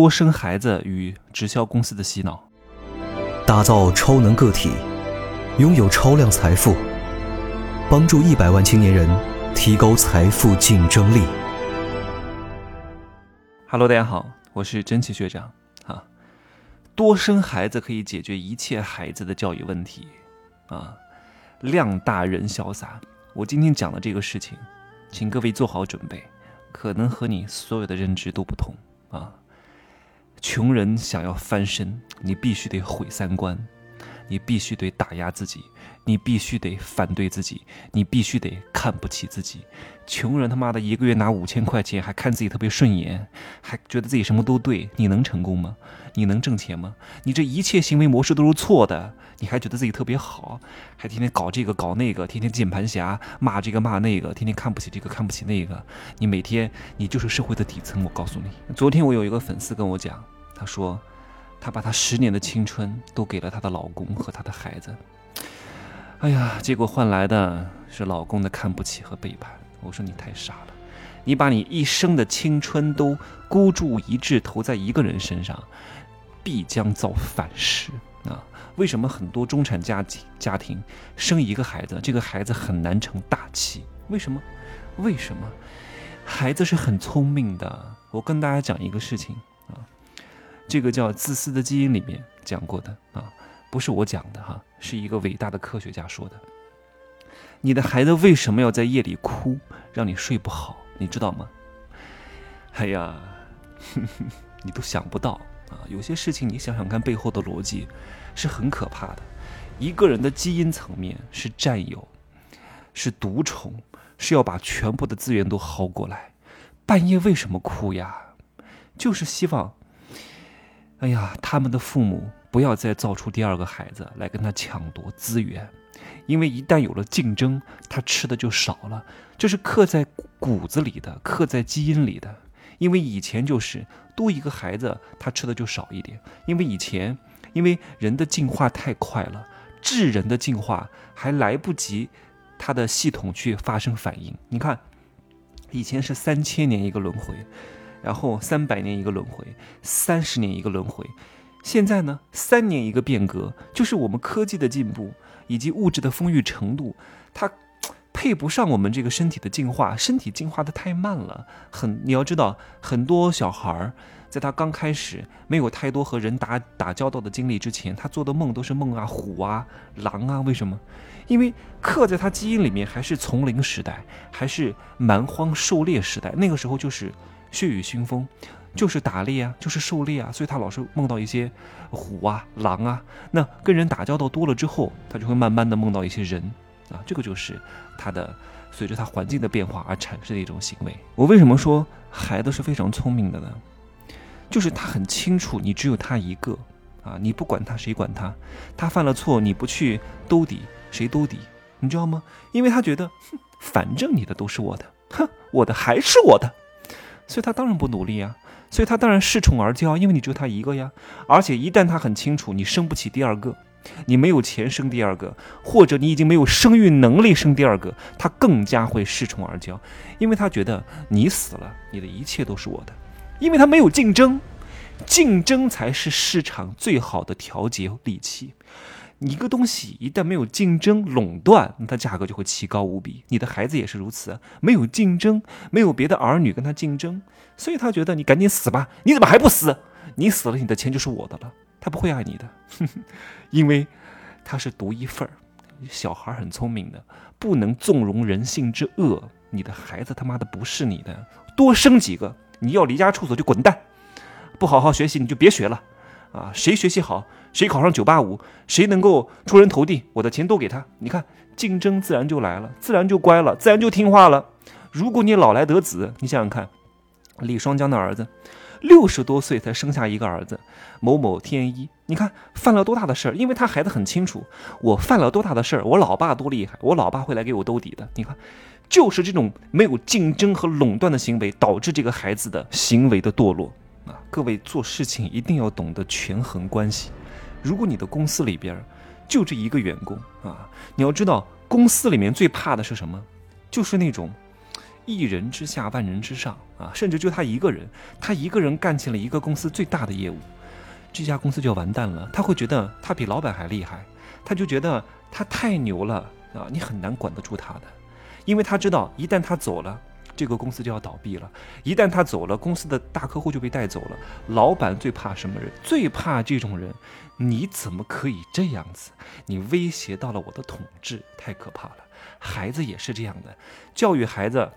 多生孩子与直销公司的洗脑，打造超能个体，拥有超量财富，帮助一百万青年人提高财富竞争力。Hello，大家好，我是真奇学长啊。多生孩子可以解决一切孩子的教育问题啊，量大人潇洒。我今天讲的这个事情，请各位做好准备，可能和你所有的认知都不同啊。穷人想要翻身，你必须得毁三观，你必须得打压自己，你必须得反对自己，你必须得看不起自己。穷人他妈的一个月拿五千块钱，还看自己特别顺眼，还觉得自己什么都对，你能成功吗？你能挣钱吗？你这一切行为模式都是错的，你还觉得自己特别好，还天天搞这个搞那个，天天键盘侠骂这个骂那个，天天看不起这个看不起那个，你每天你就是社会的底层。我告诉你，昨天我有一个粉丝跟我讲。他说，她把她十年的青春都给了她的老公和她的孩子。哎呀，结果换来的是老公的看不起和背叛。我说你太傻了，你把你一生的青春都孤注一掷投在一个人身上，必将遭反噬啊！为什么很多中产家庭家庭生一个孩子，这个孩子很难成大器？为什么？为什么？孩子是很聪明的。我跟大家讲一个事情啊。这个叫自私的基因里面讲过的啊，不是我讲的哈，是一个伟大的科学家说的。你的孩子为什么要在夜里哭，让你睡不好？你知道吗？哎呀，你都想不到啊！有些事情你想想看，背后的逻辑是很可怕的。一个人的基因层面是占有，是独宠，是要把全部的资源都薅过来。半夜为什么哭呀？就是希望。哎呀，他们的父母不要再造出第二个孩子来跟他抢夺资源，因为一旦有了竞争，他吃的就少了，这是刻在骨子里的，刻在基因里的。因为以前就是多一个孩子，他吃的就少一点。因为以前，因为人的进化太快了，智人的进化还来不及他的系统去发生反应。你看，以前是三千年一个轮回。然后三百年一个轮回，三十年一个轮回，现在呢，三年一个变革，就是我们科技的进步以及物质的丰裕程度，它配不上我们这个身体的进化，身体进化的太慢了。很，你要知道，很多小孩儿在他刚开始没有太多和人打打交道的经历之前，他做的梦都是梦啊，虎啊，狼啊，为什么？因为刻在他基因里面还是丛林时代，还是蛮荒狩猎时代，那个时候就是。血雨腥风，就是打猎啊，就是狩猎啊，所以他老是梦到一些虎啊、狼啊。那跟人打交道多了之后，他就会慢慢的梦到一些人啊。这个就是他的随着他环境的变化而产生的一种行为。我为什么说孩子是非常聪明的呢？就是他很清楚，你只有他一个啊，你不管他，谁管他？他犯了错，你不去兜底，谁兜底？你知道吗？因为他觉得，哼，反正你的都是我的，哼，我的还是我的。所以他当然不努力啊，所以他当然恃宠而骄，因为你只有他一个呀。而且一旦他很清楚你生不起第二个，你没有钱生第二个，或者你已经没有生育能力生第二个，他更加会恃宠而骄，因为他觉得你死了，你的一切都是我的，因为他没有竞争，竞争才是市场最好的调节利器。你一个东西一旦没有竞争垄断，那它价格就会奇高无比。你的孩子也是如此，没有竞争，没有别的儿女跟他竞争，所以他觉得你赶紧死吧。你怎么还不死？你死了，你的钱就是我的了。他不会爱你的，因为他是独一份儿。小孩很聪明的，不能纵容人性之恶。你的孩子他妈的不是你的，多生几个。你要离家出走就滚蛋，不好好学习你就别学了。啊，谁学习好，谁考上九八五，谁能够出人头地，我的钱都给他。你看，竞争自然就来了，自然就乖了，自然就听话了。如果你老来得子，你想想看，李双江的儿子，六十多岁才生下一个儿子，某某天一，你看犯了多大的事儿？因为他孩子很清楚，我犯了多大的事儿，我老爸多厉害，我老爸会来给我兜底的。你看，就是这种没有竞争和垄断的行为，导致这个孩子的行为的堕落啊。各位做事情一定要懂得权衡关系。如果你的公司里边就这一个员工啊，你要知道公司里面最怕的是什么？就是那种一人之下，万人之上啊，甚至就他一个人，他一个人干起了一个公司最大的业务，这家公司就完蛋了。他会觉得他比老板还厉害，他就觉得他太牛了啊，你很难管得住他的，因为他知道一旦他走了。这个公司就要倒闭了，一旦他走了，公司的大客户就被带走了。老板最怕什么人？最怕这种人。你怎么可以这样子？你威胁到了我的统治，太可怕了。孩子也是这样的，教育孩子，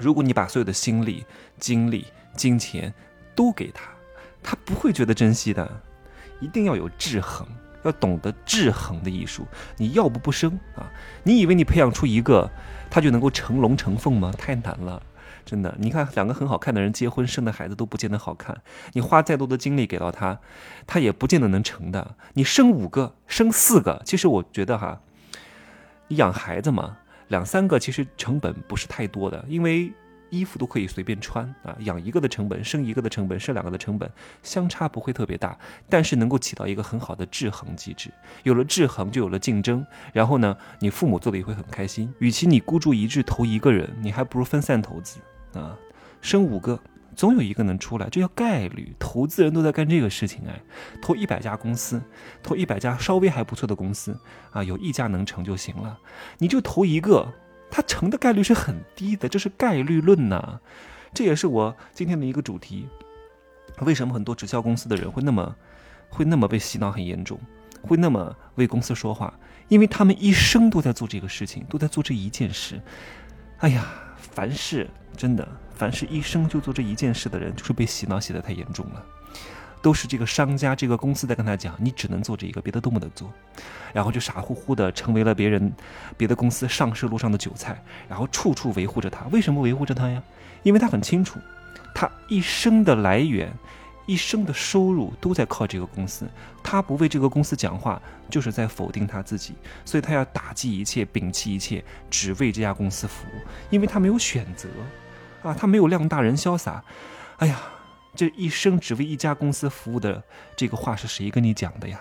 如果你把所有的心力、精力、金钱都给他，他不会觉得珍惜的。一定要有制衡，要懂得制衡的艺术。你要不不生啊？你以为你培养出一个？他就能够成龙成凤吗？太难了，真的。你看，两个很好看的人结婚生的孩子都不见得好看。你花再多的精力给到他，他也不见得能成的。你生五个，生四个，其实我觉得哈，你养孩子嘛，两三个其实成本不是太多的，因为。衣服都可以随便穿啊，养一个的成本，生一个的成本，生两个的成本，相差不会特别大，但是能够起到一个很好的制衡机制。有了制衡，就有了竞争，然后呢，你父母做的也会很开心。与其你孤注一掷投一个人，你还不如分散投资啊，生五个，总有一个能出来，这叫概率。投资人都在干这个事情哎，投一百家公司，投一百家稍微还不错的公司啊，有一家能成就行了，你就投一个。它成的概率是很低的，这是概率论呐，这也是我今天的一个主题。为什么很多直销公司的人会那么，会那么被洗脑很严重，会那么为公司说话？因为他们一生都在做这个事情，都在做这一件事。哎呀，凡事真的，凡是一生就做这一件事的人，就是被洗脑洗得太严重了。都是这个商家、这个公司在跟他讲，你只能做这一个，别的都不能做，然后就傻乎乎的成为了别人、别的公司上市路上的韭菜，然后处处维护着他。为什么维护着他呀？因为他很清楚，他一生的来源、一生的收入都在靠这个公司。他不为这个公司讲话，就是在否定他自己。所以他要打击一切，摒弃一切，只为这家公司服务。因为他没有选择，啊，他没有量大人潇洒。哎呀。这一生只为一家公司服务的这个话是谁跟你讲的呀？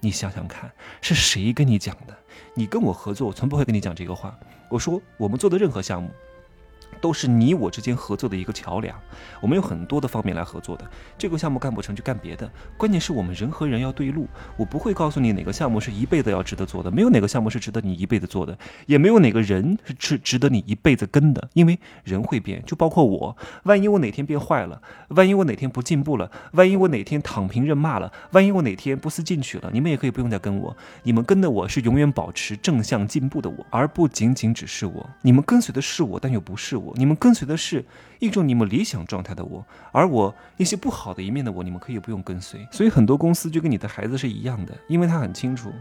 你想想看，是谁跟你讲的？你跟我合作，我从不会跟你讲这个话。我说我们做的任何项目。都是你我之间合作的一个桥梁，我们有很多的方面来合作的。这个项目干不成就干别的，关键是我们人和人要对路。我不会告诉你哪个项目是一辈子要值得做的，没有哪个项目是值得你一辈子做的，也没有哪个人是值值得你一辈子跟的。因为人会变，就包括我。万一我哪天变坏了，万一我哪天不进步了，万一我哪天躺平认骂了，万一我哪天不思进取了，你们也可以不用再跟我。你们跟的我是永远保持正向进步的我，而不仅仅只是我。你们跟随的是我，但又不是我。你们跟随的是一种你们理想状态的我，而我那些不好的一面的我，你们可以不用跟随。所以很多公司就跟你的孩子是一样的，因为他很清楚，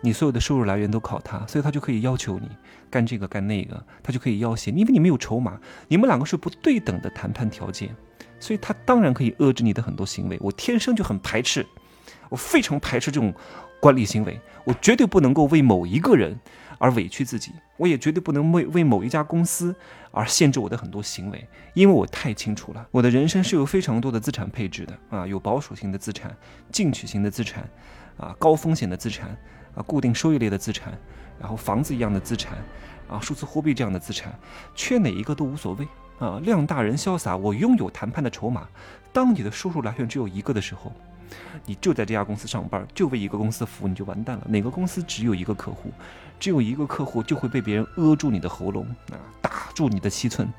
你所有的收入来源都靠他，所以他就可以要求你干这个干那个，他就可以要挟，因为你没有筹码，你们两个是不对等的谈判条件，所以他当然可以遏制你的很多行为。我天生就很排斥，我非常排斥这种管理行为，我绝对不能够为某一个人。而委屈自己，我也绝对不能为为某一家公司而限制我的很多行为，因为我太清楚了，我的人生是有非常多的资产配置的啊，有保守型的资产、进取型的资产，啊，高风险的资产，啊，固定收益类的资产，然后房子一样的资产，啊，数字货币这样的资产，缺哪一个都无所谓啊，量大人潇洒，我拥有谈判的筹码。当你的收入来源只有一个的时候。你就在这家公司上班，就为一个公司服务，你就完蛋了。哪个公司只有一个客户，只有一个客户，就会被别人扼住你的喉咙啊，打住你的七寸，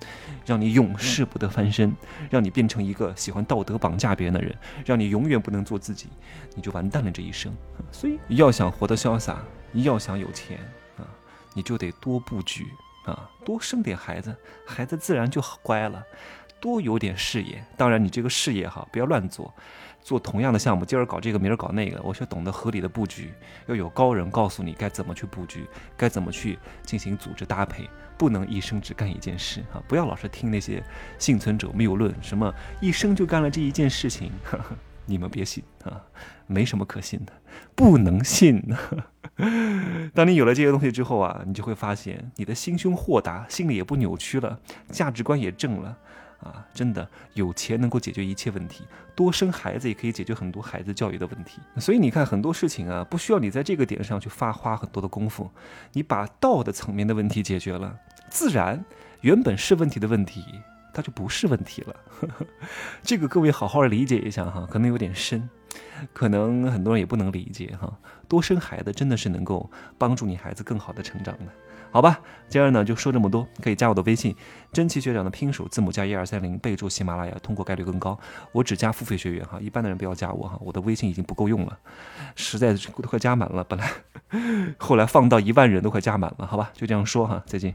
让你永世不得翻身，让你变成一个喜欢道德绑架别人的人，让你永远不能做自己，你就完蛋了这一生。所以要想活得潇洒，要想有钱啊，你就得多布局啊，多生点孩子，孩子自然就好乖了。多有点视野，当然你这个事业哈，不要乱做。做同样的项目，今儿搞这个，明儿搞那个，我需要懂得合理的布局，要有高人告诉你该怎么去布局，该怎么去进行组织搭配，不能一生只干一件事啊！不要老是听那些幸存者谬论，什么一生就干了这一件事情，你们别信啊，没什么可信的，不能信。当你有了这些东西之后啊，你就会发现你的心胸豁达，心里也不扭曲了，价值观也正了。啊，真的有钱能够解决一切问题，多生孩子也可以解决很多孩子教育的问题。所以你看很多事情啊，不需要你在这个点上去发花很多的功夫，你把道的层面的问题解决了，自然原本是问题的问题，它就不是问题了。这个各位好好理解一下哈，可能有点深，可能很多人也不能理解哈。多生孩子真的是能够帮助你孩子更好的成长的。好吧，今儿呢就说这么多，可以加我的微信，真奇学长的拼手字母加一二三零，备注喜马拉雅，通过概率更高。我只加付费学员哈，一般的人不要加我哈，我的微信已经不够用了，实在是都快加满了，本来 后来放到一万人都快加满了，好吧，就这样说哈，再见。